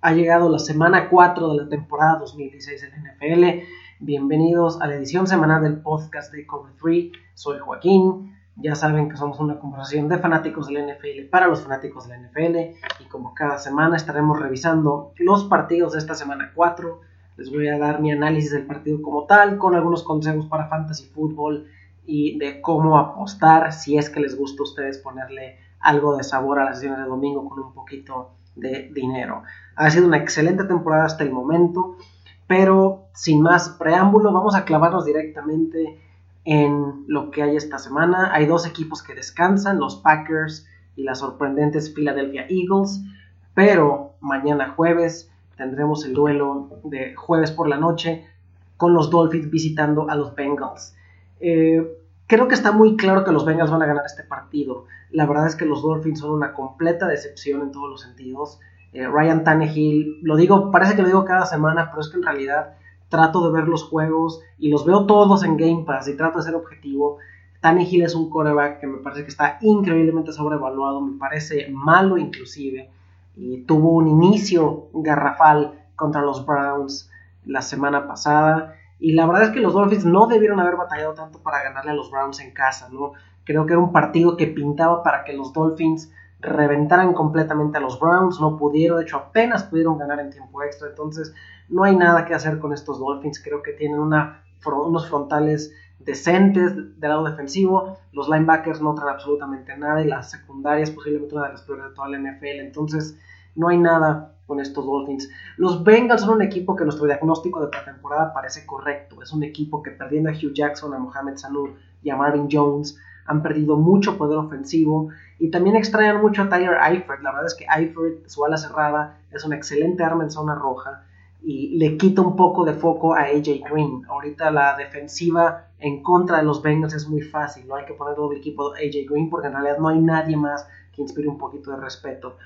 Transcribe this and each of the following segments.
Ha llegado la semana 4 de la temporada 2016 del NFL. Bienvenidos a la edición semanal del podcast de Cover 3. Soy Joaquín. Ya saben que somos una conversación de fanáticos del NFL para los fanáticos del NFL. Y como cada semana estaremos revisando los partidos de esta semana 4. Les voy a dar mi análisis del partido como tal, con algunos consejos para fantasy fútbol y de cómo apostar si es que les gusta a ustedes ponerle algo de sabor a las sesiones de domingo con un poquito de dinero. Ha sido una excelente temporada hasta el momento, pero sin más preámbulo, vamos a clavarnos directamente en lo que hay esta semana. Hay dos equipos que descansan, los Packers y las sorprendentes Philadelphia Eagles, pero mañana jueves tendremos el duelo de jueves por la noche con los Dolphins visitando a los Bengals. Eh, creo que está muy claro que los Bengals van a ganar este partido. La verdad es que los Dolphins son una completa decepción en todos los sentidos. Eh, Ryan Tannehill, lo digo, parece que lo digo cada semana, pero es que en realidad trato de ver los juegos y los veo todos en Game Pass y trato de ser objetivo. Tannehill es un coreback que me parece que está increíblemente sobrevaluado, me parece malo inclusive, y tuvo un inicio garrafal contra los Browns la semana pasada. Y la verdad es que los Dolphins no debieron haber batallado tanto para ganarle a los Browns en casa, ¿no? Creo que era un partido que pintaba para que los Dolphins reventaran completamente a los Browns, no pudieron, de hecho apenas pudieron ganar en tiempo extra, entonces no hay nada que hacer con estos Dolphins, creo que tienen una, unos frontales decentes del lado defensivo, los linebackers no traen absolutamente nada y las secundarias posiblemente una de las peores de toda la NFL, entonces no hay nada con estos Dolphins. Los Bengals son un equipo que nuestro diagnóstico de pretemporada parece correcto, es un equipo que perdiendo a Hugh Jackson, a Mohamed Sanu y a Marvin Jones, han perdido mucho poder ofensivo y también extrañan mucho a Tyler Eifert. La verdad es que Eifert, su ala cerrada, es una excelente arma en zona roja y le quita un poco de foco a AJ Green. Ahorita la defensiva en contra de los Bengals es muy fácil, no hay que poner el equipo de AJ Green porque en realidad no hay nadie más que inspire un poquito de respeto.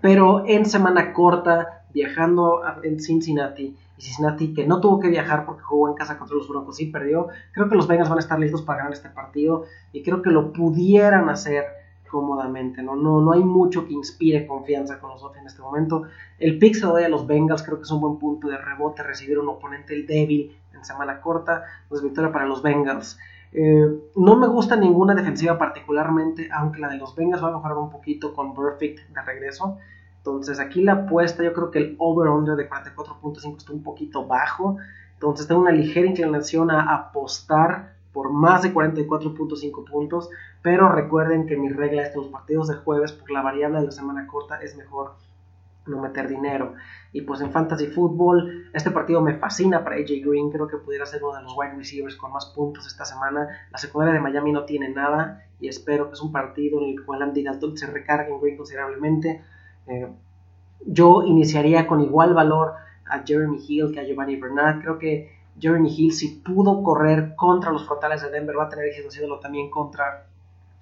Pero en semana corta, viajando en Cincinnati, y Cincinnati que no tuvo que viajar porque jugó en casa contra los Broncos y perdió, creo que los Bengals van a estar listos para ganar este partido y creo que lo pudieran hacer cómodamente, ¿no? No, no hay mucho que inspire confianza con los Dolphins en este momento. El pick se lo doy a los Bengals, creo que es un buen punto de rebote recibir un oponente el débil en semana corta, pues victoria para los Bengals. Eh, no me gusta ninguna defensiva particularmente, aunque la de los Bengals va a mejorar un poquito con Perfect de regreso. Entonces aquí la apuesta, yo creo que el over-under de 44.5 está un poquito bajo. Entonces tengo una ligera inclinación a apostar por más de 44.5 puntos. Pero recuerden que mi regla es que los partidos de jueves, por la variable de la semana corta, es mejor no meter dinero. Y pues en Fantasy Football, este partido me fascina para AJ Green. Creo que pudiera ser uno de los wide receivers con más puntos esta semana. La secundaria de Miami no tiene nada. Y espero que es un partido en el cual Andy Dalton se recargue en Green considerablemente. Eh, yo iniciaría con igual valor a Jeremy Hill que a Giovanni Bernard. Creo que Jeremy Hill, si pudo correr contra los frontales de Denver, va a tener éxito haciéndolo también contra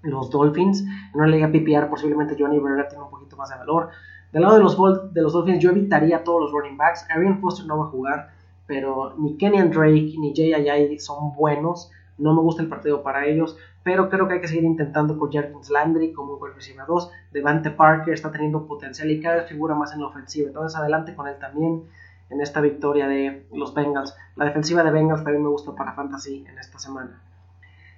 los Dolphins. En una liga PPR, posiblemente Giovanni Bernard tiene un poquito más de valor. Del lado de los, de los Dolphins, yo evitaría todos los running backs. Arian Foster no va a jugar, pero ni Kenyan Drake ni Ayay son buenos. No me gusta el partido para ellos, pero creo que hay que seguir intentando con Jarvis Landry como un receiver 2. Devante Parker está teniendo potencial y cada vez figura más en la ofensiva. Entonces, adelante con él también en esta victoria de los Bengals. La defensiva de Bengals también me gusta para Fantasy en esta semana.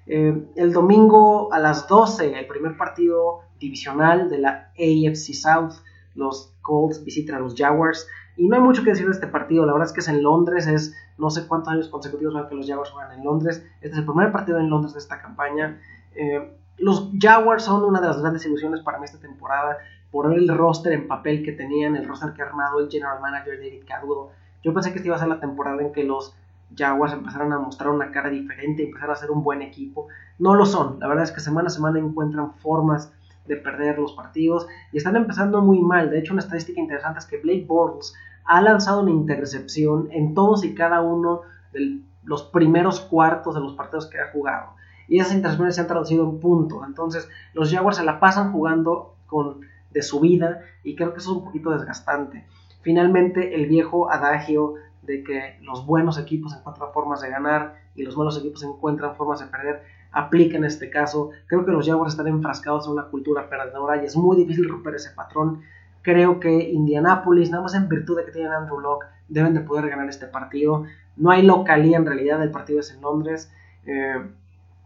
Eh, el domingo a las 12, el primer partido divisional de la AFC South. Los Colts visitan a los Jaguars. Y no hay mucho que decir de este partido, la verdad es que es en Londres, es no sé cuántos años consecutivos van que los Jaguars juegan en Londres. Este es el primer partido en Londres de esta campaña. Eh, los Jaguars son una de las grandes ilusiones para mí esta temporada por el roster en papel que tenían, el roster que ha armado el general manager David Cadwell. Yo pensé que esta iba a ser la temporada en que los Jaguars empezaron a mostrar una cara diferente, empezaron a ser un buen equipo. No lo son, la verdad es que semana a semana encuentran formas de perder los partidos y están empezando muy mal. De hecho, una estadística interesante es que Blake Bortles ha lanzado una intercepción en todos y cada uno de los primeros cuartos de los partidos que ha jugado. Y esas intercepciones se han traducido en puntos. Entonces, los Jaguars se la pasan jugando con de su vida y creo que eso es un poquito desgastante. Finalmente, el viejo adagio de que los buenos equipos encuentran formas de ganar y los malos equipos encuentran formas de perder aplica en este caso. Creo que los Jaguars están enfrascados en una cultura perdedora y es muy difícil romper ese patrón. Creo que Indianapolis, nada más en virtud de que tienen Andrew Locke, deben de poder ganar este partido. No hay localía en realidad, el partido es en Londres. Eh,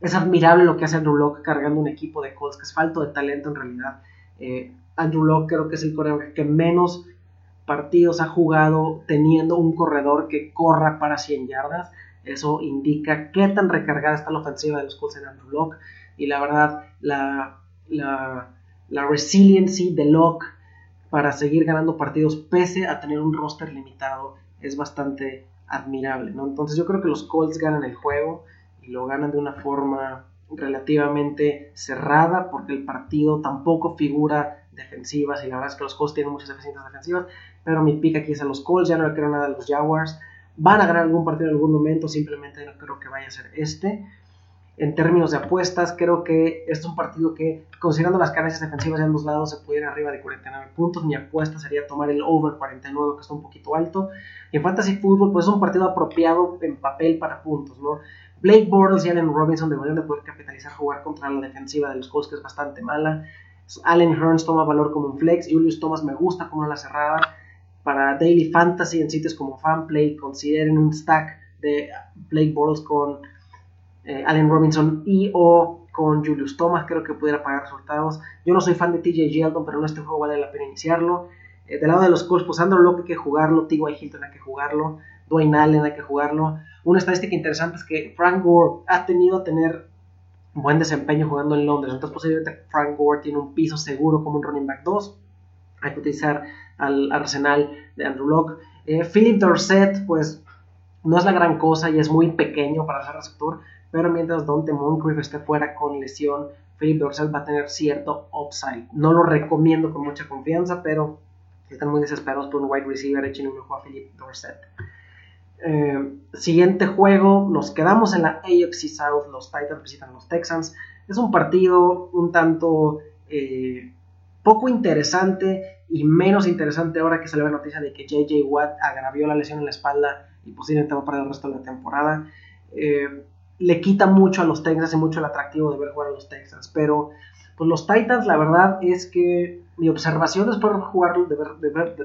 es admirable lo que hace Andrew Locke cargando un equipo de Colts, que es falto de talento en realidad. Eh, Andrew Locke creo que es el corredor que menos partidos ha jugado teniendo un corredor que corra para 100 yardas. Eso indica qué tan recargada está la ofensiva de los Colts en Andrew Locke. Y la verdad, la, la, la resiliency de Locke para seguir ganando partidos pese a tener un roster limitado es bastante admirable. ¿no? Entonces yo creo que los Colts ganan el juego y lo ganan de una forma relativamente cerrada porque el partido tampoco figura defensivas y la verdad es que los Colts tienen muchas deficiencias defensivas, pero mi pick aquí es a los Colts, ya no le creo nada a los Jaguars. Van a ganar algún partido en algún momento, simplemente no creo que vaya a ser este. En términos de apuestas, creo que este es un partido que, considerando las carencias defensivas de ambos lados, se ir arriba de 49 puntos. Mi apuesta sería tomar el over 49, que está un poquito alto. Y en Fantasy Football, pues es un partido apropiado en papel para puntos, ¿no? Blake Bortles y Allen Robinson deberían de poder capitalizar jugar contra la defensiva de los Colts, que es bastante mala. Allen Hearns toma valor como un flex. Julius Thomas me gusta como una cerrada. Para Daily Fantasy en sitios como Fanplay, consideren un stack de Blake Bortles con eh, Allen Robinson y o con Julius Thomas. Creo que pudiera pagar resultados. Yo no soy fan de TJ Yeldon, pero en este juego vale la pena iniciarlo. Eh, del lado de los Colts, pues Andrew Locke hay que jugarlo. T.Y. Hilton hay que jugarlo. Dwayne Allen hay que jugarlo. Una estadística interesante es que Frank Gore ha tenido tener buen desempeño jugando en Londres. Entonces posiblemente Frank Gore tiene un piso seguro como un running back 2. Hay que utilizar al arsenal de Andrew Locke. Eh, Philip Dorset, pues no es la gran cosa y es muy pequeño para ser receptor, pero mientras Dante Moncrief esté fuera con lesión, Philip Dorset va a tener cierto upside. No lo recomiendo con mucha confianza, pero están muy desesperados por un wide receiver, echen un ojo a Philip Dorset. Eh, siguiente juego, nos quedamos en la AFC South, los Titans visitan los Texans. Es un partido un tanto eh, poco interesante y menos interesante ahora que salió la noticia de que JJ Watt agravió la lesión en la espalda y posiblemente va para el resto de la temporada. Eh, le quita mucho a los Texans y mucho el atractivo de ver jugar a los Texans, pero pues los Titans la verdad es que mi observación después de jugar, de ver, de ver,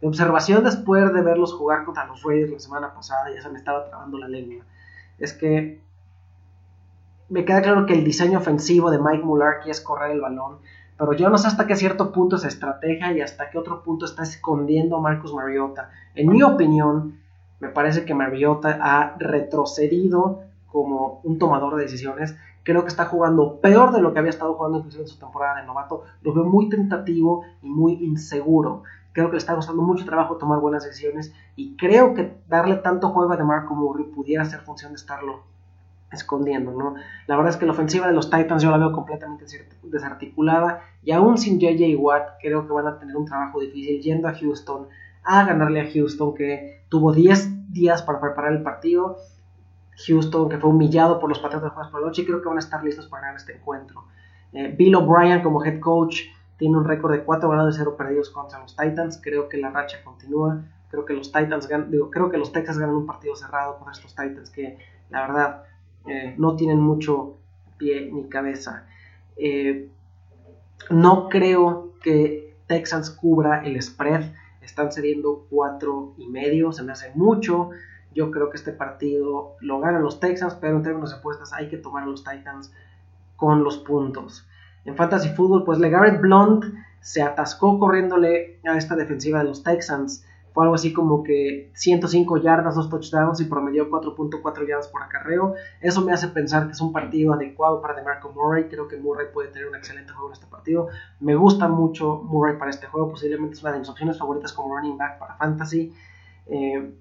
mi observación después de verlos jugar contra los Raiders la semana pasada, ya se me estaba trabando la lengua, es que me queda claro que el diseño ofensivo de Mike Mularkey es correr el balón, pero yo no sé hasta qué cierto punto es estrategia y hasta qué otro punto está escondiendo Marcus Mariota. En mi opinión, me parece que Mariota ha retrocedido como un tomador de decisiones Creo que está jugando peor de lo que había estado jugando inclusive en su temporada de novato. Lo veo muy tentativo y muy inseguro. Creo que le está costando mucho trabajo tomar buenas decisiones y creo que darle tanto juego a DeMar como Murray pudiera ser función de estarlo escondiendo, ¿no? La verdad es que la ofensiva de los Titans yo la veo completamente desarticulada y aún sin JJ Watt creo que van a tener un trabajo difícil yendo a Houston a ganarle a Houston que tuvo 10 días para preparar el partido Houston, que fue humillado por los Patriotas de por la noche, y creo que van a estar listos para ganar este encuentro. Eh, Bill O'Brien como head coach tiene un récord de 4 ganados y 0 perdidos contra los Titans. Creo que la racha continúa. Creo que los Titans digo, creo que los Texas ganan un partido cerrado con estos Titans que la verdad eh, no tienen mucho pie ni cabeza. Eh, no creo que Texans cubra el spread. Están cediendo 4 y medio. Se me hace mucho. Yo creo que este partido lo ganan los Texans, pero en términos de apuestas hay que tomar a los Titans con los puntos. En Fantasy Football, pues LeGarrette Blunt se atascó corriéndole a esta defensiva de los Texans. Fue algo así como que 105 yardas, 2 touchdowns y promedió 4.4 yardas por acarreo. Eso me hace pensar que es un partido adecuado para DeMarco Murray. Creo que Murray puede tener un excelente juego en este partido. Me gusta mucho Murray para este juego. Posiblemente es una de mis opciones favoritas como running back para Fantasy. Eh,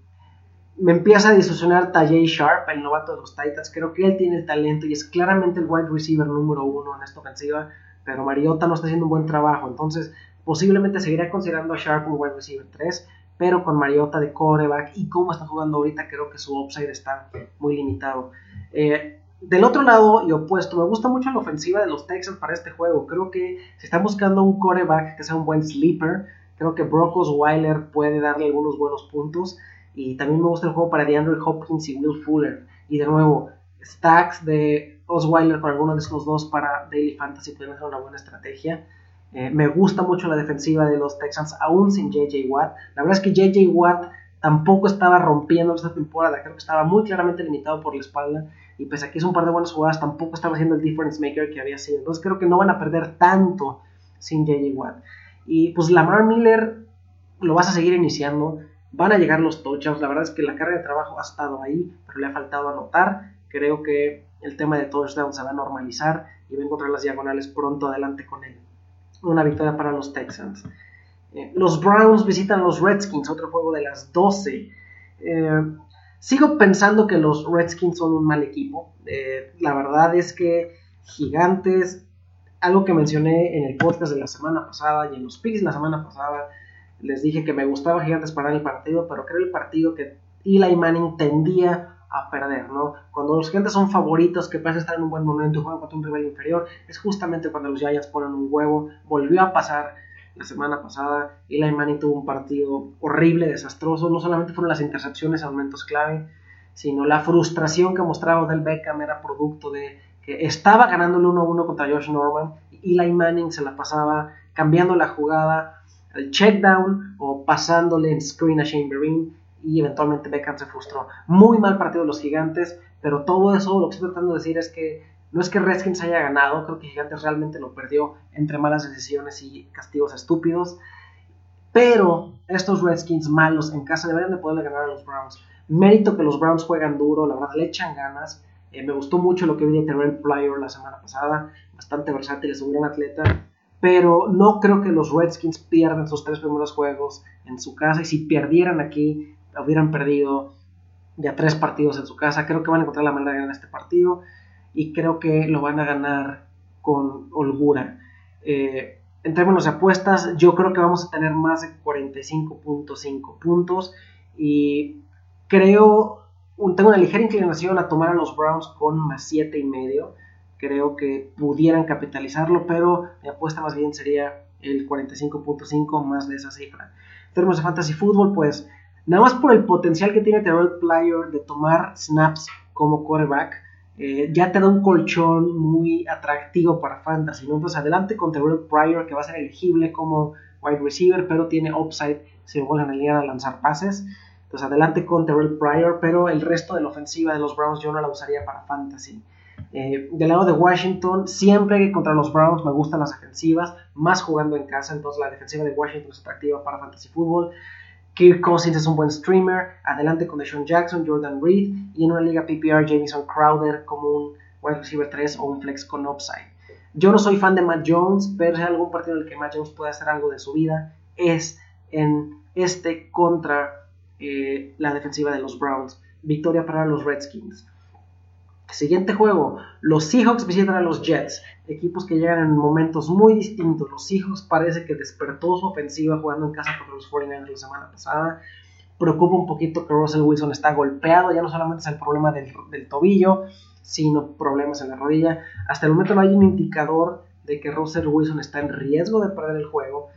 me empieza a disociar Tajay Sharp, el novato de los Titans. Creo que él tiene el talento y es claramente el wide receiver número uno en esta ofensiva, pero Mariota no está haciendo un buen trabajo. Entonces, posiblemente seguirá considerando a Sharp un wide receiver 3, pero con Mariota de coreback y cómo está jugando ahorita, creo que su upside está muy limitado. Eh, del otro lado y opuesto, me gusta mucho la ofensiva de los Texans para este juego. Creo que si están buscando un coreback que sea un buen sleeper, creo que Brock Osweiler puede darle algunos buenos puntos. Y también me gusta el juego para DeAndre Hopkins y Will Fuller. Y de nuevo, stacks de Osweiler con alguno de estos dos para Daily Fantasy pueden ser una buena estrategia. Eh, me gusta mucho la defensiva de los Texans, aún sin JJ Watt. La verdad es que JJ Watt tampoco estaba rompiendo esta temporada, creo que estaba muy claramente limitado por la espalda. Y pese a que hizo un par de buenas jugadas, tampoco estaba haciendo el difference maker que había sido. Entonces creo que no van a perder tanto sin JJ Watt. Y pues Lamar Miller lo vas a seguir iniciando. Van a llegar los touchdowns. La verdad es que la carga de trabajo ha estado ahí, pero le ha faltado anotar. Creo que el tema de touchdowns se va a normalizar y va a encontrar las diagonales pronto adelante con él una victoria para los Texans. Eh, los Browns visitan los Redskins, otro juego de las 12. Eh, sigo pensando que los Redskins son un mal equipo. Eh, la verdad es que Gigantes, algo que mencioné en el podcast de la semana pasada y en los picks la semana pasada, les dije que me gustaba Gigantes para el partido, pero creo el partido que Eli Manning tendía a perder, ¿no? Cuando los Gigantes son favoritos, que parecen estar en un buen momento y juegan contra un rival inferior, es justamente cuando los Giants ponen un huevo. Volvió a pasar la semana pasada. Eli Manning tuvo un partido horrible, desastroso. No solamente fueron las intercepciones a momentos clave, sino la frustración que mostraba Del Beckham era producto de que estaba ganando el 1-1 contra Josh Norman y Eli Manning se la pasaba cambiando la jugada al check down o pasándole en screen a Shane y eventualmente Beckham se frustró. Muy mal partido de los gigantes, pero todo eso lo que estoy tratando de decir es que no es que Redskins haya ganado, creo que Gigantes realmente lo perdió entre malas decisiones y castigos estúpidos. Pero estos Redskins malos en casa deberían de poderle ganar a los Browns. Mérito que los Browns juegan duro, la verdad le echan ganas. Eh, me gustó mucho lo que vi de Terrell Pryor la semana pasada, bastante versátil, es un gran atleta. Pero no creo que los Redskins pierdan sus tres primeros juegos en su casa. Y si perdieran aquí, hubieran perdido ya tres partidos en su casa. Creo que van a encontrar la manera de ganar este partido y creo que lo van a ganar con holgura. Eh, en términos de apuestas, yo creo que vamos a tener más de 45.5 puntos y creo, tengo una ligera inclinación a tomar a los Browns con más 7 y medio. Creo que pudieran capitalizarlo, pero mi apuesta más bien sería el 45.5 más de esa cifra. En términos de fantasy fútbol, pues Nada más por el potencial que tiene Terrell Player de tomar snaps como quarterback, eh, ya te da un colchón muy atractivo para fantasy. Entonces, adelante con Terrell Pryor, que va a ser elegible como wide receiver, pero tiene upside si lo vuelven a alinear a lanzar pases. Entonces, adelante con Terrell Pryor, pero el resto de la ofensiva de los Browns yo no la usaría para fantasy. Eh, del lado de Washington, siempre que contra los Browns me gustan las defensivas, más jugando en casa, entonces la defensiva de Washington es atractiva para fantasy fútbol. Kirk Cousins es un buen streamer, adelante con Deshaun Jackson, Jordan Reed y en una liga PPR Jamison Crowder como un wide receiver 3 o un flex con upside. Yo no soy fan de Matt Jones, pero si hay algún partido en el que Matt Jones puede hacer algo de su vida es en este contra eh, la defensiva de los Browns. Victoria para los Redskins. Siguiente juego, los Seahawks visitan a los Jets, equipos que llegan en momentos muy distintos. Los Seahawks parece que despertó su ofensiva jugando en casa contra los 49ers la semana pasada. Preocupa un poquito que Russell Wilson está golpeado, ya no solamente es el problema del, tobillo, sino problemas en la rodilla. Hasta el momento no hay un indicador de que Russell Wilson está en riesgo de perder el juego,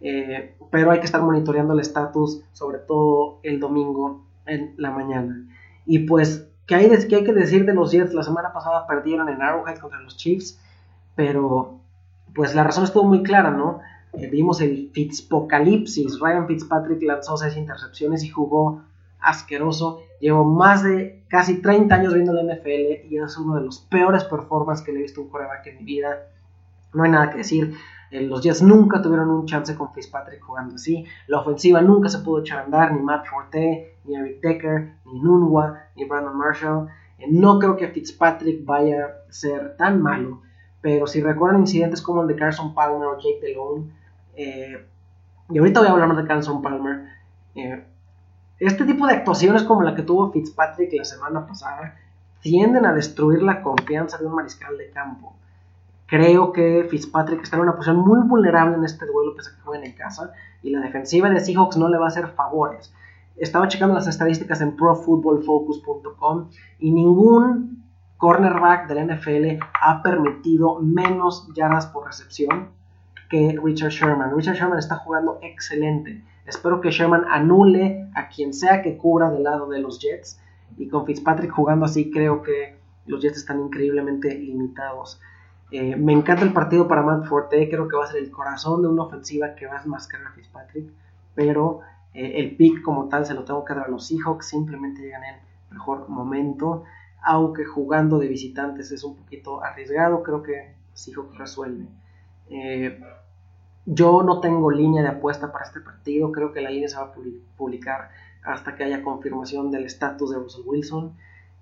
eh, pero hay que estar monitoreando el estatus, sobre todo el domingo en la mañana. Y pues ¿Qué hay, hay que decir de los Jets? La semana pasada perdieron en Arrowhead contra los Chiefs, pero pues la razón estuvo muy clara, ¿no? Eh, vimos el Fitzpocalipsis. Ryan Fitzpatrick lanzó seis intercepciones y jugó asqueroso. Llevo más de casi 30 años viendo la NFL y es uno de los peores performances que le he visto un coreback en mi vida. No hay nada que decir. Eh, los Jets nunca tuvieron un chance con Fitzpatrick jugando así. La ofensiva nunca se pudo echar a andar, ni Matt Forte, ni Eric Decker, ni Nunwa, ni Brandon Marshall. Eh, no creo que Fitzpatrick vaya a ser tan malo, pero si recuerdan incidentes como el de Carson Palmer o Jake DeLone, eh, y ahorita voy a hablar de Carson Palmer, este tipo de actuaciones como la que tuvo Fitzpatrick la semana pasada tienden a destruir la confianza de un mariscal de campo. Creo que Fitzpatrick está en una posición muy vulnerable en este duelo, pese a que jueguen en casa, y la defensiva de Seahawks no le va a hacer favores. Estaba checando las estadísticas en profootballfocus.com y ningún cornerback del NFL ha permitido menos yardas por recepción que Richard Sherman. Richard Sherman está jugando excelente. Espero que Sherman anule a quien sea que cubra del lado de los Jets. Y con Fitzpatrick jugando así, creo que los Jets están increíblemente limitados. Eh, me encanta el partido para Matt Forte, creo que va a ser el corazón de una ofensiva que va a enmascarar a Fitzpatrick, pero eh, el pick como tal se lo tengo que dar a los Seahawks, simplemente llegan en mejor momento, aunque jugando de visitantes es un poquito arriesgado, creo que Seahawks resuelve. Eh, yo no tengo línea de apuesta para este partido, creo que la línea se va a publicar hasta que haya confirmación del estatus de Russell Wilson.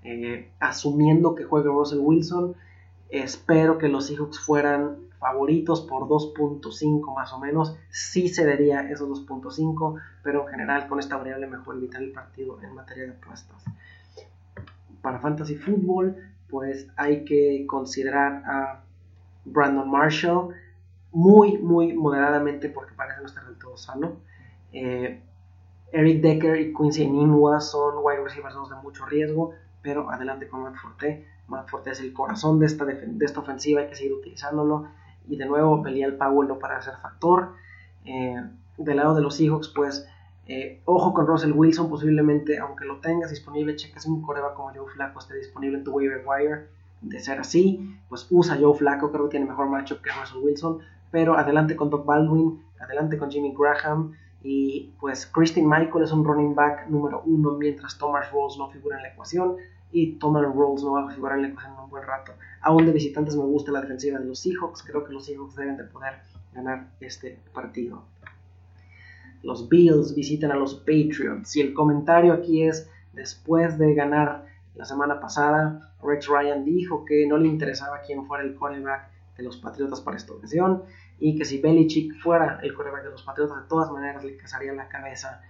Eh, asumiendo que juegue Russell Wilson, espero que los Seahawks fueran favoritos por 2.5 más o menos. Sí cedería esos 2.5, pero en general con esta variable mejor evitar el partido en materia de apuestas. Para Fantasy Football, pues hay que considerar a Brandon Marshall muy, muy moderadamente porque parece no estar del todo sano. Eh, Eric Decker y Quincy Ninwa son wide receivers de mucho riesgo, pero adelante con Matt Forte. Matt Forte es el corazón de esta, de esta ofensiva, hay que seguir utilizándolo. Y de nuevo, Belial Powell no para ser factor. Eh, del lado de los Seahawks, pues, eh, ojo con Russell Wilson, posiblemente, aunque lo tengas disponible, cheques un coreba como Joe Flacco esté disponible en tu waiver wire. De ser así, pues usa Joe Flacco, creo que tiene mejor matchup que Russell Wilson. Pero adelante con Doc Baldwin, adelante con Jimmy Graham. Y pues Christine Michael es un running back número uno, mientras Thomas Rawls no figura en la ecuación. Y Thomas Rawls no va a figurar en la ecuación en un buen rato. Aún de visitantes me gusta la defensiva de los Seahawks. Creo que los Seahawks deben de poder ganar este partido. Los Bills visitan a los Patriots. Y el comentario aquí es, después de ganar la semana pasada, Rex Ryan dijo que no le interesaba quién fuera el quarterback de los Patriotas para esta ocasión y que si Belichick fuera el quarterback de los Patriotas, de todas maneras le cazaría la cabeza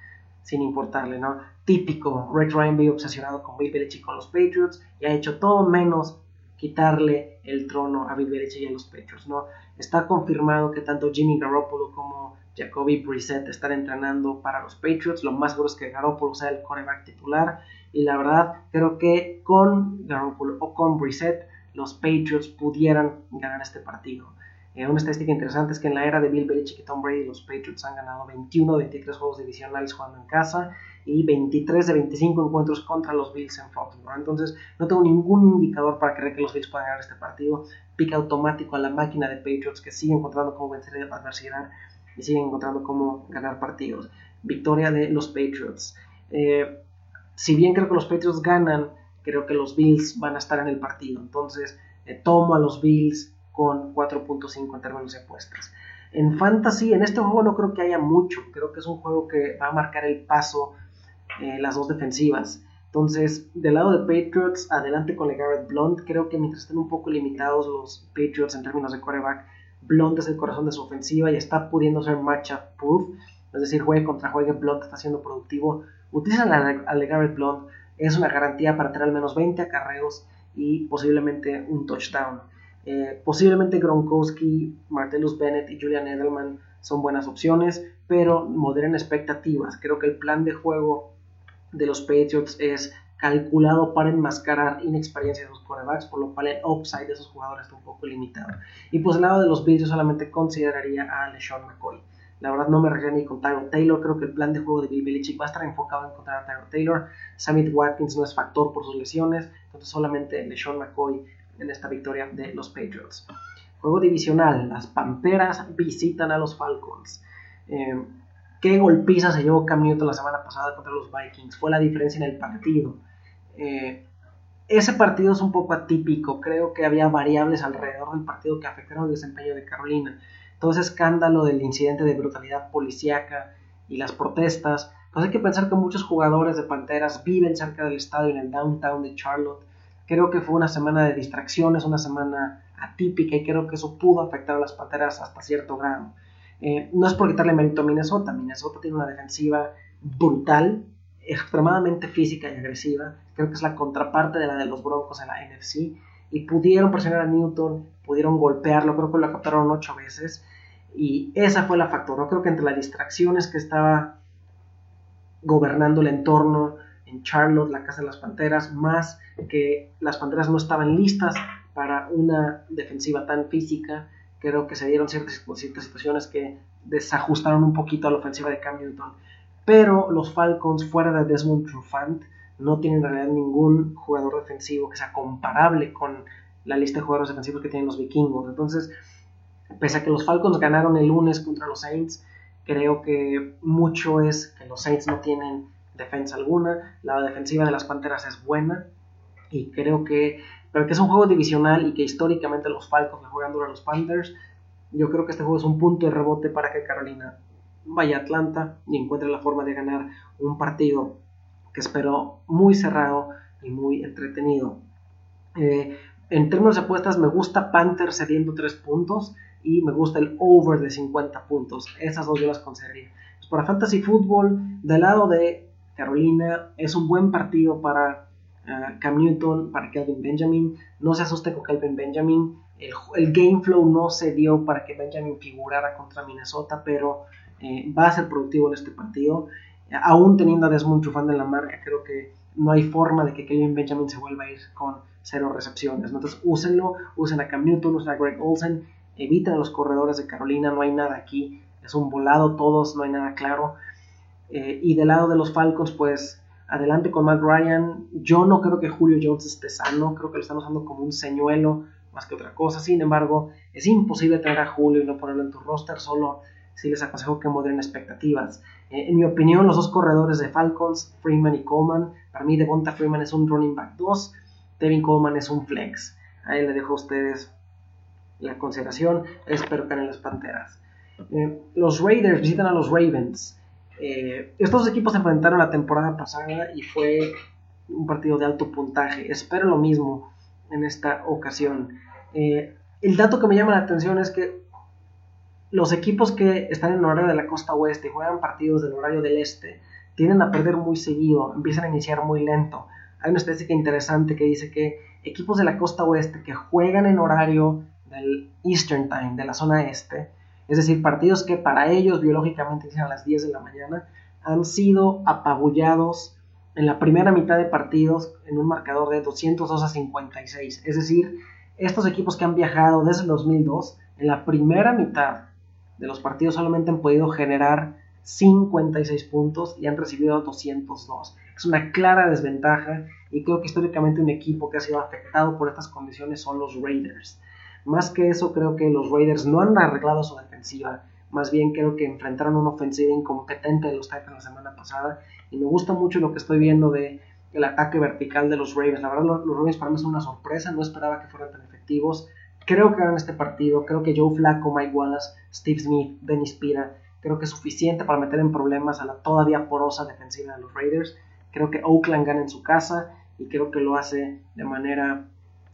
sin importarle, ¿no? Típico, Rex Ryan vive obsesionado con Bill Belichick con los Patriots y ha hecho todo menos quitarle el trono a Bill Belichick y a los Patriots, ¿no? Está confirmado que tanto Jimmy Garoppolo como Jacoby Brissett están entrenando para los Patriots. Lo más seguro es que Garoppolo sea el quarterback titular. Y la verdad, creo que con Garoppolo o con Brissett, los Patriots pudieran ganar este partido. Eh, una estadística interesante es que en la era de Bill Belichick y Tom Brady, los Patriots han ganado 21 de 23 juegos divisionales jugando en casa y 23 de 25 encuentros contra los Bills en Foxborough. Entonces, no tengo ningún indicador para creer que los Bills puedan ganar este partido. Pica automático a la máquina de Patriots que sigue encontrando cómo vencer la adversidad y sigue encontrando cómo ganar partidos. Victoria de los Patriots. Eh, si bien creo que los Patriots ganan, creo que los Bills van a estar en el partido. Entonces, eh, tomo a los Bills con 4.5 en términos de apuestas. En Fantasy, en este juego no creo que haya mucho, creo que es un juego que va a marcar el paso eh, las dos defensivas. Entonces, del lado de Patriots, adelante con Garrett Blunt. Creo que mientras estén un poco limitados los Patriots en términos de quarterback, Blunt es el corazón de su ofensiva y está pudiendo ser matchup proof. Es decir, juegue contra juegue, Blunt está siendo productivo. Utilizan al Garrett Blunt, es una garantía para tener al menos 20 acarreos y posiblemente un touchdown. Eh, posiblemente Gronkowski, Martellus Bennett y Julian Edelman son buenas opciones, pero moderen expectativas. Creo que el plan de juego de los Patriots es calculado para enmascarar inexperiencia de los quarterbacks, por lo cual el upside de esos jugadores está un poco limitado. Y pues al lado de los Bills yo solamente consideraría a LeSean McCoy. La verdad no me refiero ni con Tyro Taylor, creo que el plan de juego de Bill Belichick va a estar enfocado en encontrar a Tyro Taylor. Samit Watkins no es factor por sus lesiones, entonces solamente LeSean McCoy en esta victoria de los Patriots. Juego divisional, las Panteras visitan a los Falcons. Eh, ¿Qué golpiza se llevó Cam Newton la semana pasada contra los Vikings? Fue la diferencia en el partido. Eh, ese partido es un poco atípico. Creo que había variables alrededor del partido que afectaron el desempeño de Carolina. Todo ese escándalo del incidente de brutalidad policíaca y las protestas. Pues hay que pensar que muchos jugadores de Panteras viven cerca del estadio en el downtown de Charlotte Creo que fue una semana de distracciones, una semana atípica y creo que eso pudo afectar a las Panteras hasta cierto grado. Eh, no es por quitarle mérito a Minnesota, Minnesota tiene una defensiva brutal, extremadamente física y agresiva, creo que es la contraparte de la de los Broncos en la NFC, y pudieron presionar a Newton, pudieron golpearlo, creo que lo captaron ocho veces, y esa fue la factor, ¿no? creo que entre las distracciones que estaba gobernando el entorno, en Charlotte, la Casa de las Panteras, más que las Panteras no estaban listas para una defensiva tan física. Creo que se dieron ciertas, situaciones que desajustaron un poquito a la ofensiva de Cam Newton. Pero los Falcons, fuera de Desmond Trufant, no tienen en realidad ningún jugador defensivo que sea comparable con la lista de jugadores defensivos que tienen los vikingos. Entonces, pese a que los Falcons ganaron el lunes contra los Saints, creo que mucho es que los Saints no tienen defensa alguna, la defensiva de las Panteras es buena y creo que, pero que es un juego divisional y que históricamente los Falcons le juegan duro a los Panthers, yo creo que este juego es un punto de rebote para que Carolina vaya a Atlanta y encuentre la forma de ganar un partido que espero muy cerrado y muy entretenido. Eh, en términos de apuestas, me gusta Panthers cediendo 3 puntos y me gusta el over de 50 puntos. Esas dos yo las consideraría. Pues para Fantasy Football, del lado de Carolina, es un buen partido para Cam Newton, para Kelvin Benjamin. No se asuste con Kelvin Benjamin. El, game flow no se dio para que Benjamin figurara contra Minnesota, pero eh, va a ser productivo en este partido. aún teniendo a Desmond Trufant en la marca, creo que no hay forma de que Kelvin Benjamin se vuelva a ir con cero recepciones. Entonces, úsenlo, usen a Cam Newton, usen a Greg Olsen, eviten a los corredores de Carolina, no hay nada aquí, es un volado todos, no hay nada claro. Eh, y del lado de los Falcons, pues adelante con Matt Ryan. Yo no creo que Julio Jones esté sano, creo que lo están usando como un señuelo más que otra cosa. Sin embargo, es imposible tener a Julio y no ponerlo en tu roster, solo si les aconsejo que moderen expectativas. Eh, en mi opinión, los dos corredores de Falcons, Freeman y Coleman, para mí Devonta Freeman es un running back 2, Devin Coleman es un flex. Ahí le dejo a ustedes la consideración. Espero que en las Panteras. Eh, los Raiders visitan a los Ravens. Eh, estos equipos se enfrentaron la temporada pasada y fue un partido de alto puntaje. Espero lo mismo en esta ocasión. Eh, el dato que me llama la atención es que los equipos que están en horario de la costa oeste y juegan partidos del horario del este tienden a perder muy seguido, empiezan a iniciar muy lento. Hay una estadística interesante que dice que equipos de la costa oeste que juegan en horario del Eastern Time, de la zona este, es decir, partidos que para ellos biológicamente son a las 10 de la mañana, han sido apabullados en la primera mitad de partidos en un marcador de 202 a 56. Es decir, estos equipos que han viajado desde el 2002, en la primera mitad de los partidos solamente han podido generar 56 puntos y han recibido 202. Es una clara desventaja y creo que históricamente un equipo que ha sido afectado por estas condiciones son los Raiders. Más que eso, creo que los Raiders no han arreglado su defensiva. Más bien creo que enfrentaron una ofensiva incompetente de los Titans la semana pasada. Y me gusta mucho lo que estoy viendo de el ataque vertical de los Ravens. La verdad, los, Ravens para mí son una sorpresa. No esperaba que fueran tan efectivos. Creo que ganan este partido. Creo que Joe Flacco, Mike Wallace, Steve Smith, Dennis Pira. Creo que es suficiente para meter en problemas a la todavía porosa defensiva de los Raiders. Creo que Oakland gana en su casa y creo que lo hace de manera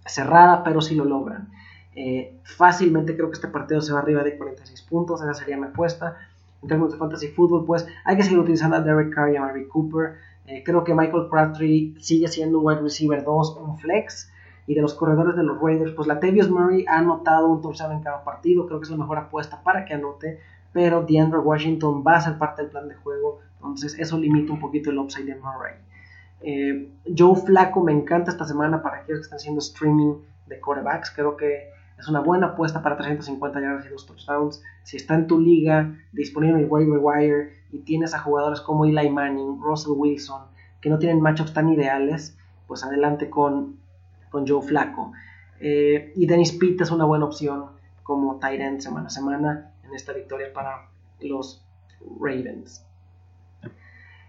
cerrada, pero sí lo logran. Eh, fácilmente creo que este partido se va arriba de 46 puntos, esa sería mi apuesta. En términos de fantasy fútbol, pues hay que seguir utilizando a Derek Carr y a Mary Cooper. Eh, creo que Michael Crabtree sigue siendo un wide receiver 2, un flex. Y de los corredores de los Raiders, pues la Latavius Murray ha anotado un touchdown en cada partido. Creo que es la mejor apuesta para que anote. Pero DeAndre Washington va a ser parte del plan de juego. Entonces eso limita un poquito el upside de Murray. Eh, Joe Flaco me encanta esta semana para aquellos que están haciendo streaming de quarterbacks. Creo que es una buena apuesta para 350 yardas y dos touchdowns. Si está en tu liga, disponible en el waiver wire y tienes a jugadores como Eli Manning, Russell Wilson, que no tienen matchups tan ideales, pues adelante con, con Joe Flaco. Eh, y Dennis Pitt es una buena opción como end semana a semana en esta victoria para los Ravens.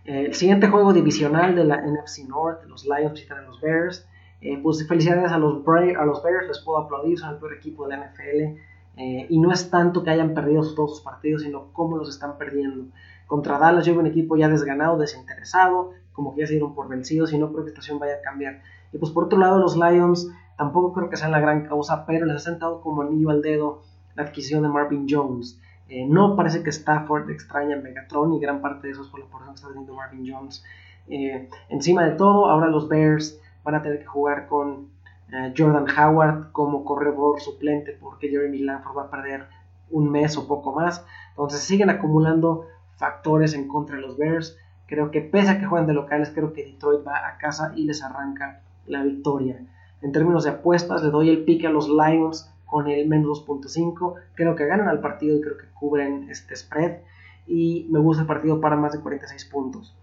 Eh, el siguiente juego divisional de la NFC North, los Lions visitan a los Bears. Eh, pues felicidades a los, Bears, les puedo aplaudir, son el peor equipo de la NFL. Eh, y no es tanto que hayan perdido todos sus partidos, sino cómo los están perdiendo. Contra Dallas lleva un equipo ya desganado, desinteresado, como que ya se dieron por vencidos y no creo que la situación vaya a cambiar. Y pues por otro lado los Lions tampoco creo que sean la gran causa, pero les ha sentado como anillo al dedo la adquisición de Marvin Jones. Eh, no parece que Stafford extraña a Megatron y gran parte de eso es por la porción que está teniendo Marvin Jones. encima de todo, ahora los Bears van a tener que jugar con eh, Jordan Howard como corredor suplente porque Jeremy Lanford va a perder un mes o poco más. Entonces siguen acumulando factores en contra de los Bears. Creo que pese a que juegan de locales, creo que Detroit va a casa y les arranca la victoria. En términos de apuestas, le doy el pique a los Lions con el menos 2.5. Creo que ganan al partido y creo que cubren este spread. Y me gusta el partido para más de 46 puntos.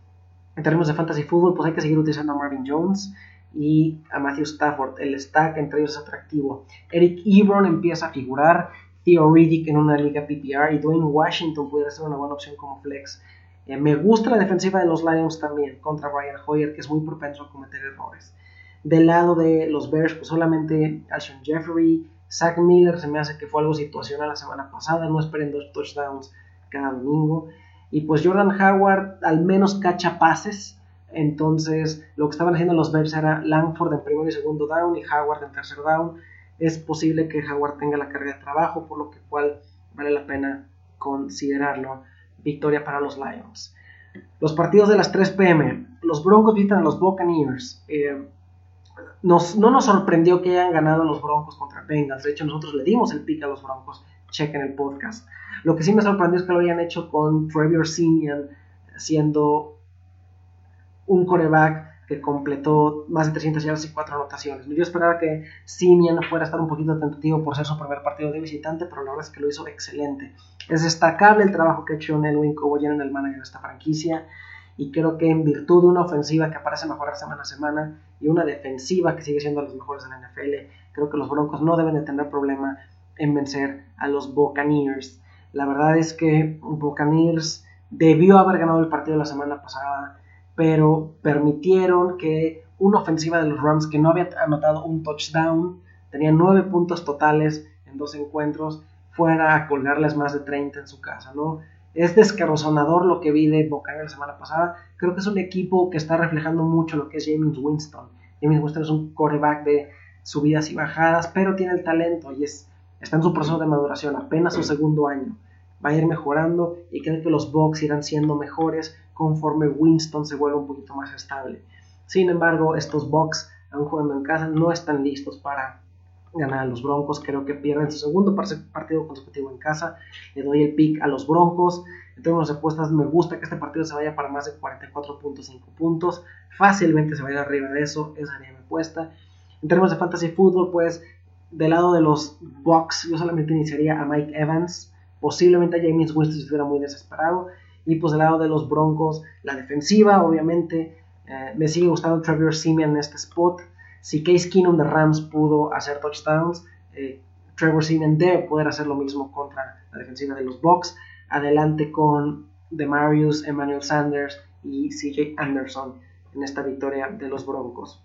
En términos de fantasy fútbol, pues hay que seguir utilizando a Marvin Jones. Y a Matthew Stafford. El stack entre ellos es atractivo. Eric Ebron empieza a figurar. Theo Riddick en una liga PPR y Dwayne Washington puede ser una buena opción como flex. Eh, me gusta la defensiva de los Lions también contra Brian Hoyer, que es muy propenso a cometer errores. Del lado de los Bears, pues solamente Alshon Jeffrey, Zach Miller se me hace que fue algo situacional la semana pasada, no esperen dos touchdowns cada domingo. Y pues Jordan Howard al menos cacha pases, entonces lo que estaban haciendo los Bears era Langford en primero y segundo down y Howard en tercer down. Es posible que Howard tenga la carga de trabajo, por lo que cual vale la pena considerarlo victoria para los Lions. Los partidos de las 3 pm. Los Broncos visitan a los Buccaneers. Eh, no nos sorprendió que hayan ganado los Broncos contra Bengals. De hecho, nosotros le dimos el pick a los Broncos. Chequen el podcast. Lo que sí me sorprendió es que lo hayan hecho con Trevor Simeon siendo un coreback que completó más de 300 yardas y 4 anotaciones. Yo esperaba que Simeon fuera a estar un poquito tentativo por ser su primer partido de visitante, pero la verdad es que lo hizo excelente. Es destacable el trabajo que ha hecho Nelwyn Coboyen, el manager de esta franquicia, y creo que en virtud de una ofensiva que parece mejorar semana a semana y una defensiva que sigue siendo de los mejores de la NFL, creo que los Broncos no deben de tener problema en vencer a los Buccaneers. La verdad es que Buccaneers debió haber ganado el partido la semana pasada, pero permitieron que una ofensiva de los Rams que no había anotado un touchdown, tenía nueve puntos totales en dos encuentros, fuera a colgarles más de 30 en su casa, ¿no? Es descarrozonador lo que vi de Buccaneers la semana pasada. Creo que es un equipo que está reflejando mucho lo que es James Winston. James Winston es un coreback de subidas y bajadas, pero tiene el talento y es, está en su proceso de maduración, apenas su segundo año. Va a ir mejorando y creo que los Bucks irán siendo mejores conforme Winston se vuelva un poquito más estable. Sin embargo, estos Bucks, aún jugando en casa, no están listos para ganar a los Broncos. Creo que pierden su segundo partido consecutivo en casa. Le doy el pick a los Broncos. En términos de apuestas, me gusta que este partido se vaya para más de 44.5 puntos. Fácilmente se vaya arriba de eso. Esa sería mi apuesta. En términos de fantasy fútbol, pues del lado de los Bucks, yo solamente iniciaría a Mike Evans. Posiblemente a James Winston estuviera muy desesperado. Y pues del lado de los Broncos, la defensiva, obviamente. Eh, me sigue gustando Trevor Simeon en este spot. Si Case Keenum de Rams pudo hacer touchdowns, eh, Trevor Simeon debe poder hacer lo mismo contra la defensiva de los Bucks. Adelante con Demarius, Emmanuel Sanders y CJ Anderson en esta victoria de los Broncos.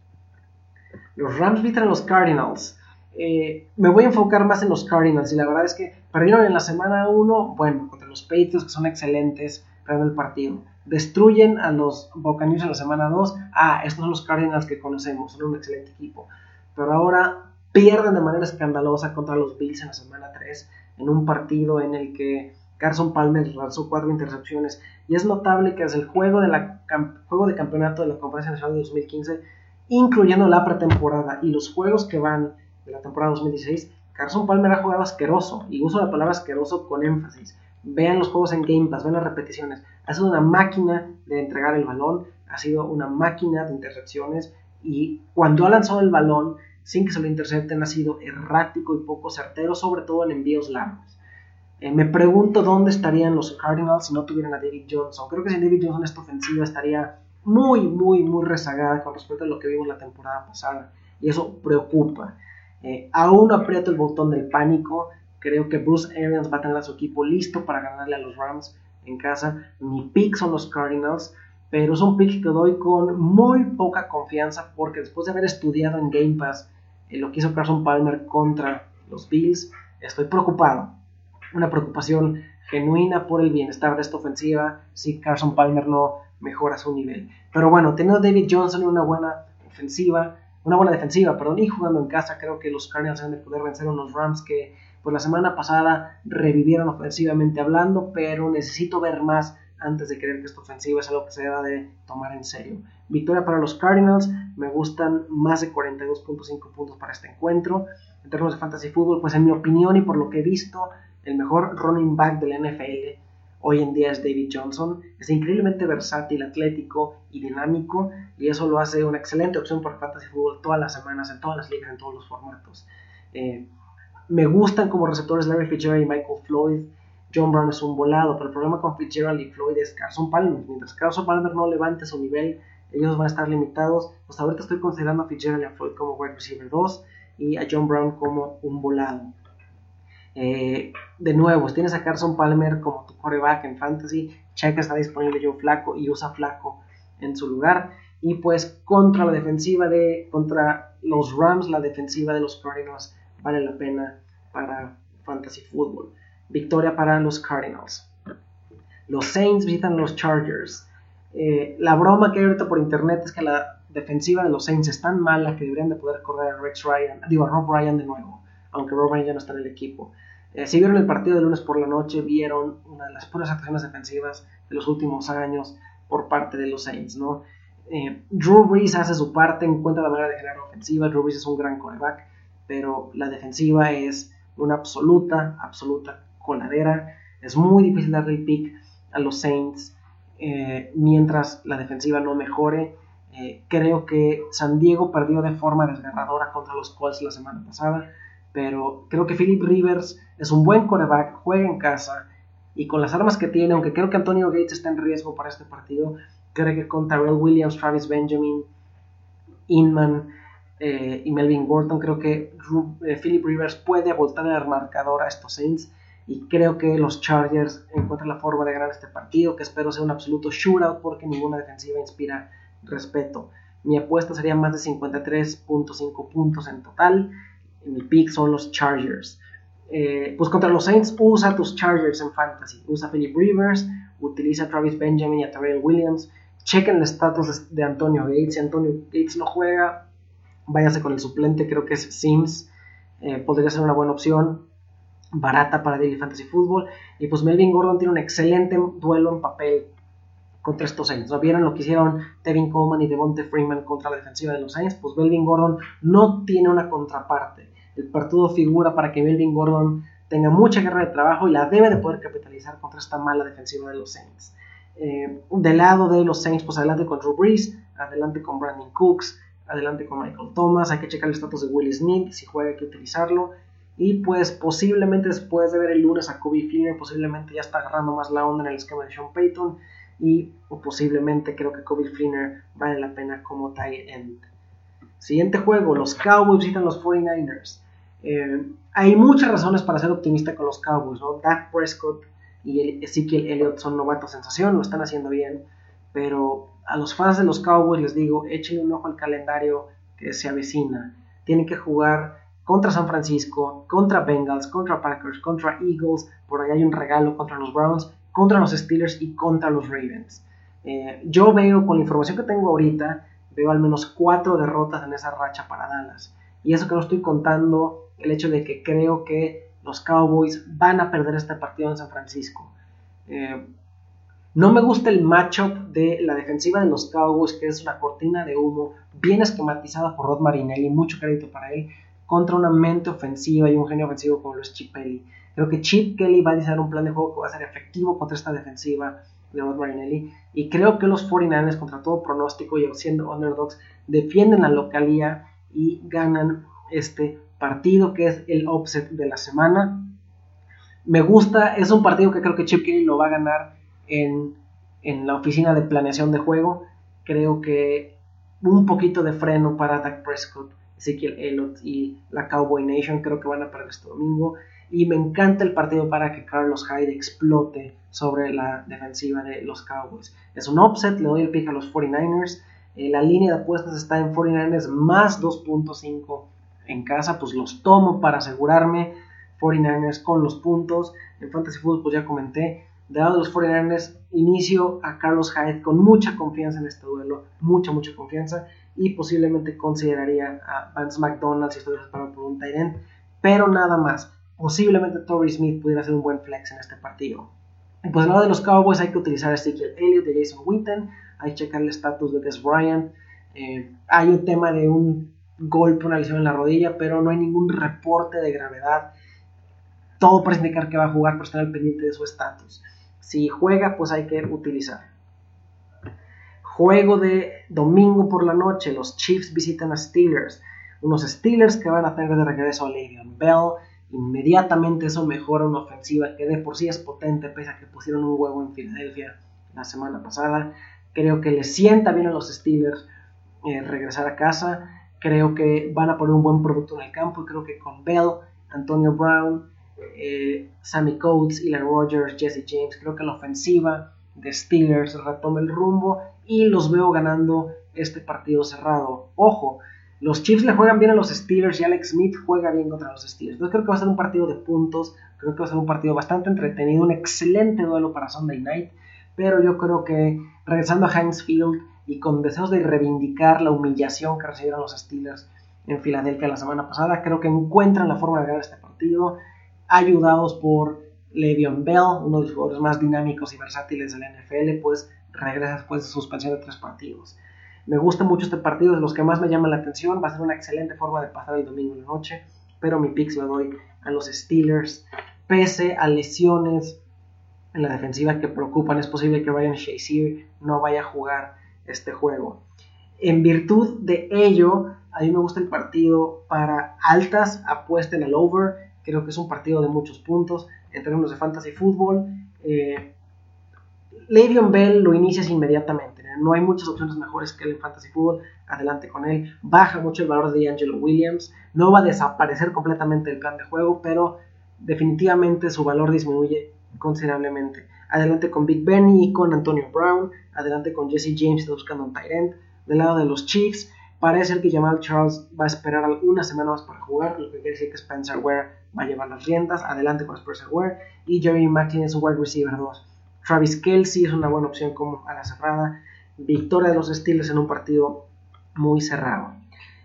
Los Rams visitan a los Cardinals. Eh, me voy a enfocar más en los Cardinals y la verdad es que perdieron en la semana 1, bueno, contra los Patriots que son excelentes, perdieron el partido destruyen a los Buccaneers en la semana 2. Ah, estos son los Cardinals que conocemos, son un excelente equipo. Pero ahora pierden de manera escandalosa contra los Bills en la semana 3, en un partido en el que Carson Palmer lanzó cuatro intercepciones. Y es notable que desde el juego de, la, juego de campeonato de la Conferencia Nacional de 2015, incluyendo la pretemporada y los juegos que van de la temporada 2016, Carson Palmer ha jugado asqueroso. Y uso la palabra asqueroso con énfasis vean los juegos en Game Pass, vean las repeticiones. Ha sido una máquina de entregar el balón, ha sido una máquina de intercepciones y cuando ha lanzado el balón sin que se lo intercepten ha sido errático y poco certero, sobre todo en envíos largos. Eh, me pregunto dónde estarían los Cardinals si no tuvieran a David Johnson. Creo que sin David Johnson esta ofensiva estaría muy, muy, muy rezagada con respecto a lo que vimos la temporada pasada. Y eso preocupa. Eh, aún aprieto el botón del pánico. Creo que Bruce Arians va a tener a su equipo listo para ganarle a los Rams en casa. Mi pick son los Cardinals, pero es un pick que doy con muy poca confianza porque después de haber estudiado en Game Pass eh, lo que hizo Carson Palmer contra los Bills, estoy preocupado. Una preocupación genuina por el bienestar de esta ofensiva si Carson Palmer no mejora su nivel. Pero bueno, teniendo David Johnson en una buena ofensiva, una buena defensiva, perdón, y jugando en casa, creo que los Cardinals deben de poder vencer a unos Rams que pues la semana pasada revivieron ofensivamente hablando, pero necesito ver más antes de creer que esta ofensiva es algo que se deba de tomar en serio. Victoria para los Cardinals, me gustan más de 42.5 puntos para este encuentro. En términos de fantasy fútbol, pues en mi opinión y por lo que he visto, el mejor running back de la NFL hoy en día es David Johnson. Es increíblemente versátil, atlético y dinámico y eso lo hace una excelente opción para fantasy fútbol todas las semanas, en todas las ligas, en todos los formatos. Eh, me gustan como receptores Larry Fitzgerald y Michael Floyd. John Brown es un volado, pero el problema con Fitzgerald y Floyd es Carson Palmer. Mientras Carson Palmer no levante su nivel, ellos van a estar limitados. Pues ahorita estoy considerando a Fitzgerald y a Floyd como wide receiver 2 y a John Brown como un volado. Eh, de nuevo, tienes a Carson Palmer como tu quarterback en fantasy. Checa está disponible Joe Flaco y usa Flaco en su lugar. Y pues contra la defensiva de, contra los Rams, la defensiva de los Cardinals vale la pena para fantasy football. Victoria para los Cardinals. Los Saints visitan los Chargers. Eh, la broma que hay ahorita por internet es que la defensiva de los Saints es tan mala que deberían de poder correr a Rex Ryan, digo a Rob Ryan de nuevo, aunque Rob Ryan ya no está en el equipo. Eh, si vieron el partido de lunes por la noche, vieron una de las puras actuaciones defensivas de los últimos años por parte de los Saints, ¿no? Eh, Drew Brees hace su parte, encuentra la manera de generar ofensiva. Drew Brees es un gran coreback, pero la defensiva es una absoluta, absoluta coladera. Es muy difícil darle el pick a los Saints eh, mientras la defensiva no mejore. Eh, creo que San Diego perdió de forma desgarradora contra los Colts la semana pasada, pero creo que Philip Rivers es un buen coreback, juega en casa y con las armas que tiene, aunque creo que Antonio Gates está en riesgo para este partido, creo que con Tyrell Williams, Travis Benjamin, Inman eh, y Melvin Gordon, creo que Philip Rivers puede voltar el marcador a estos Saints y creo que los Chargers encuentran la forma de ganar este partido, que espero sea un absoluto shootout porque ninguna defensiva inspira respeto. Mi apuesta sería más de 53.5 puntos en total. Mi pick son los Chargers. Eh, pues contra los Saints usa tus Chargers en fantasy. Usa Philip Rivers, utiliza a Travis Benjamin y a Terrell Williams. Chequen el estatus de Antonio Gates. Si Antonio Gates no juega, váyase con el suplente, creo que es Sims. Eh, podría ser una buena opción barata para Daily Fantasy Football. Y pues Melvin Gordon tiene un excelente duelo en papel contra estos Saints. ¿No vieron lo que hicieron Tevin Coleman y Devonte Freeman contra la defensiva de los Saints? Pues Melvin Gordon no tiene una contraparte. El partido figura para que Melvin Gordon tenga mucha guerra de trabajo y la debe de poder capitalizar contra esta mala defensiva de los Saints. Eh, del lado de los Saints, pues adelante con Drew Brees, adelante con Brandon Cooks, adelante con Michael Thomas. Hay que checar el estatus de Willie Smith, si juega hay que utilizarlo. Y pues posiblemente después de ver el lunes a Kobe Fleener, posiblemente ya está agarrando más la onda en el esquema de Sean Payton. Y posiblemente creo que Kobe Fleener vale la pena como tight end. Siguiente juego, los Cowboys visitan los 49ers. Eh, hay muchas razones para ser optimista con los Cowboys. Dak Prescott y Ezekiel Elliott son novatos sensación, lo están haciendo bien, pero a los fans de los Cowboys les digo, échenle un ojo al calendario que se avecina. Tienen que jugar contra San Francisco, contra Bengals, contra Packers, contra Eagles, por ahí hay un regalo contra los Browns, contra los Steelers y contra los Ravens. Eh, yo veo, con la información que tengo ahorita, veo al menos cuatro derrotas en esa racha para Dallas. Y eso que no estoy contando, el hecho de que creo que los Cowboys van a perder este partido en San Francisco. Eh, no me gusta el matchup de la defensiva de los Cowboys, que es una cortina de humo bien esquematizada por Rod Marinelli, mucho crédito para él, contra una mente ofensiva y un genio ofensivo como lo es Chip Kelly. Creo que Chip Kelly va a diseñar un plan de juego que va a ser efectivo contra esta defensiva de Rod Marinelli. Y creo que los 49ers, contra todo pronóstico y siendo underdogs, defienden la localía y ganan este partido que es el offset de la semana. Me gusta, es un partido que creo que Chip Kelly lo va a ganar en, en la oficina de planeación de juego. Creo que un poquito de freno para Dak Prescott Ezekiel Elliott y la Cowboy Nation creo que van a perder este domingo. Y me encanta el partido para que Carlos Hyde explote sobre la defensiva de los Cowboys. Es un offset, le doy el pick a los 49ers. Eh, la línea de apuestas está en 49ers más 2.5 en casa, pues los tomo para asegurarme. 49ers con los puntos. En Fantasy Football, pues ya comenté. De de los 49ers, inicio a Carlos Hyde con mucha confianza en este duelo. Mucha, mucha confianza y posiblemente consideraría a Vance McDonald si estoy esperando por un tight pero nada más. Posiblemente Torrey Smith pudiera ser un buen flex en este partido. Y pues lado de los Cowboys hay que utilizar a Ezekiel Elliott de Jason Witten, hay que checar el estatus de Des Bryant. Eh, hay un tema de un golpe, una lesión en la rodilla, pero no hay ningún reporte de gravedad. Todo parece indicar que va a jugar, pero estar al pendiente de su estatus. Si juega, pues hay que utilizar. Juego de domingo por la noche, los Chiefs visitan a Steelers. Unos Steelers que van a tener de regreso a Le'Veon Bell, Inmediatamente eso mejora una ofensiva que de por sí es potente, pese a que pusieron un huevo en Filadelfia la semana pasada. Creo que le sienta bien a los Steelers eh, regresar a casa. Creo que van a poner un buen producto en el campo y creo que con Bell, Antonio Brown, eh, Sammy Coates, Eli Rogers, Jesse James, creo que la ofensiva de Steelers retome el rumbo y los veo ganando este partido cerrado. Ojo, los Chiefs le juegan bien a los Steelers y Alex Smith juega bien contra los Steelers. Entonces creo que va a ser un partido de puntos, creo que va a ser un partido bastante entretenido, un excelente duelo para Sunday Night, pero yo creo que regresando a Heinz Field y con deseos de reivindicar la humillación que recibieron los Steelers en Filadelfia la semana pasada, creo que encuentran la forma de ganar este partido, ayudados por Le'Veon Bell, uno de los jugadores más dinámicos y versátiles de la NFL, pues regresa después de suspensión de tres partidos. Me gusta mucho este partido, de los que más me llama la atención. Va a ser una excelente forma de pasar el domingo en la noche. Pero mi pick se lo doy a los Steelers. Pese a lesiones en la defensiva que preocupan, es posible que Ryan Shazier no vaya a jugar este juego. En virtud de ello, a mí me gusta el partido para altas, apuesten al over. Creo que es un partido de muchos puntos en términos de fantasy fútbol. Eh, Le'Veon Bell lo inicias inmediatamente. No hay muchas opciones mejores que él en Fantasy Football. Adelante con él. Baja mucho el valor de Angelo Williams. No va a desaparecer completamente el plan de juego, pero definitivamente su valor disminuye considerablemente. Adelante con Big Benny y con Antonio Brown. Adelante con Jesse James buscando un tight. Del lado de los Chiefs, parece que Jamal Charles va a esperar algunas semanas para jugar, lo que quiere decir que Spencer Ware va a llevar las riendas. Adelante con Spencer Ware. Y Jerry McKinney es un wide receiver 2. Travis Kelsey es una buena opción como a la cerrada. Victoria de los Steelers en un partido muy cerrado.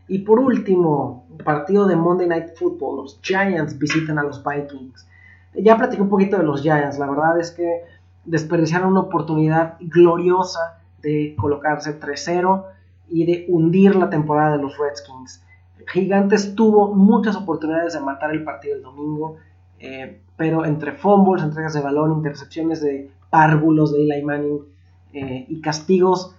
Y por último, partido de Monday Night Football. Los Giants visitan a los Vikings. Ya platiqué un poquito de los Giants. La verdad es que desperdiciaron una oportunidad gloriosa de colocarse 3-0 y de hundir la temporada de los Redskins. Gigantes tuvo muchas oportunidades de matar el partido el domingo, eh, pero entre fumbles, entregas de balón, intercepciones de párvulos de Eli Manning eh, y castigos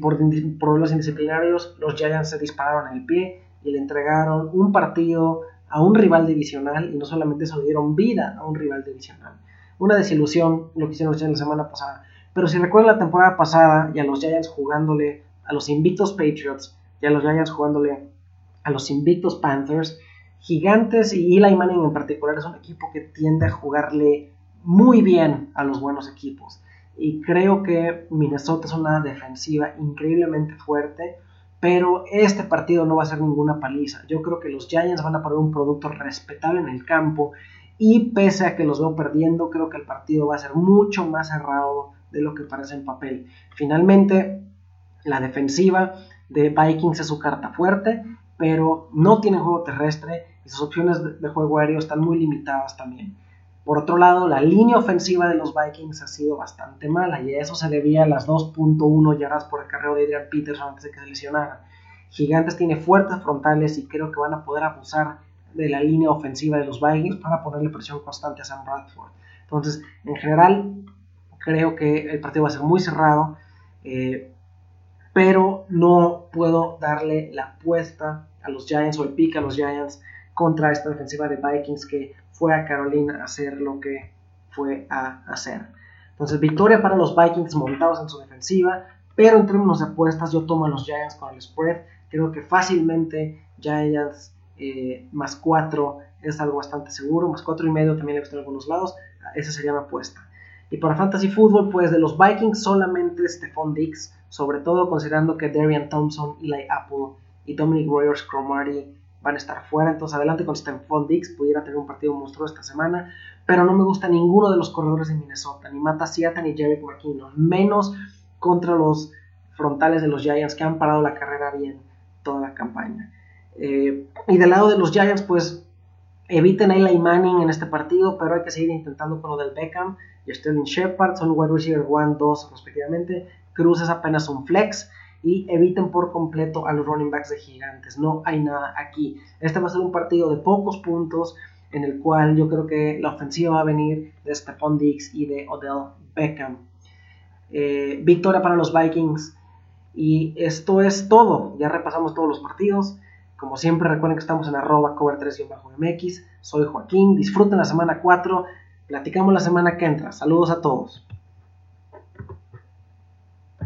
por problemas indisciplinarios, los Giants se dispararon en el pie y le entregaron un partido a un rival divisional y no solamente le dieron vida a un rival divisional. Una desilusión lo que hicieron los Giants la semana pasada. Pero si recuerdan la temporada pasada y a los Giants jugándole a los invictos Patriots y a los Giants jugándole a los invictos Panthers, Gigantes y Eli Manning en particular es un equipo que tiende a jugarle muy bien a los buenos equipos. Y creo que Minnesota es una defensiva increíblemente fuerte, pero este partido no va a ser ninguna paliza. Yo creo que los Giants van a poner un producto respetable en el campo y pese a que los veo perdiendo, creo que el partido va a ser mucho más cerrado de lo que parece en papel. Finalmente, la defensiva de Vikings es su carta fuerte, pero no tiene juego terrestre y sus opciones de juego aéreo están muy limitadas también. Por otro lado, la línea ofensiva de los Vikings ha sido bastante mala y a eso se debía a las 2.1 yardas por el carreo de Adrian Peterson antes de que se lesionara. Gigantes tiene fuertes frontales y creo que van a poder abusar de la línea ofensiva de los Vikings para ponerle presión constante a Sam Bradford. Entonces, en general, creo que el partido va a ser muy cerrado, eh, pero no puedo darle la apuesta a los Giants o el pick a los Giants contra esta defensiva de Vikings que fue a Carolina a hacer lo que fue a hacer. Entonces, victoria para los Vikings montados en su defensiva, pero en términos de apuestas yo tomo a los Giants con el spread. Creo que fácilmente Giants eh, más 4 es algo bastante seguro, más 4 y medio también he visto en algunos lados, esa sería mi apuesta. Y para Fantasy Football, pues de los Vikings solamente Stephon Diggs, sobre todo considerando que Darian Thompson, Eli Apple y Dominic Rogers Cromartie van a estar fuera. Entonces, adelante con Stephon Dix, pudiera tener un partido monstruoso esta semana. Pero no me gusta ninguno de los corredores de Minnesota, ni Mata Siata ni Jerry McKinnon, menos contra los frontales de los Giants que han parado la carrera bien toda la campaña. Eh, y del lado de los Giants, pues eviten a Eli Manning en este partido, pero hay que seguir intentando con lo del Beckham y Sterling Shepard, son wide receiver 1, 2 respectivamente. Cruz es apenas un flex y eviten por completo a los running backs de gigantes. No hay nada aquí. Este va a ser un partido de pocos puntos en el cual yo creo que la ofensiva va a venir de Stephon Diggs y de Odell Beckham. Eh, victoria para los Vikings. Y esto es todo. Ya repasamos todos los partidos. Como siempre, recuerden que estamos en arroba cover3-mx. Soy Joaquín. Disfruten la semana 4. Platicamos la semana que entra. Saludos a todos.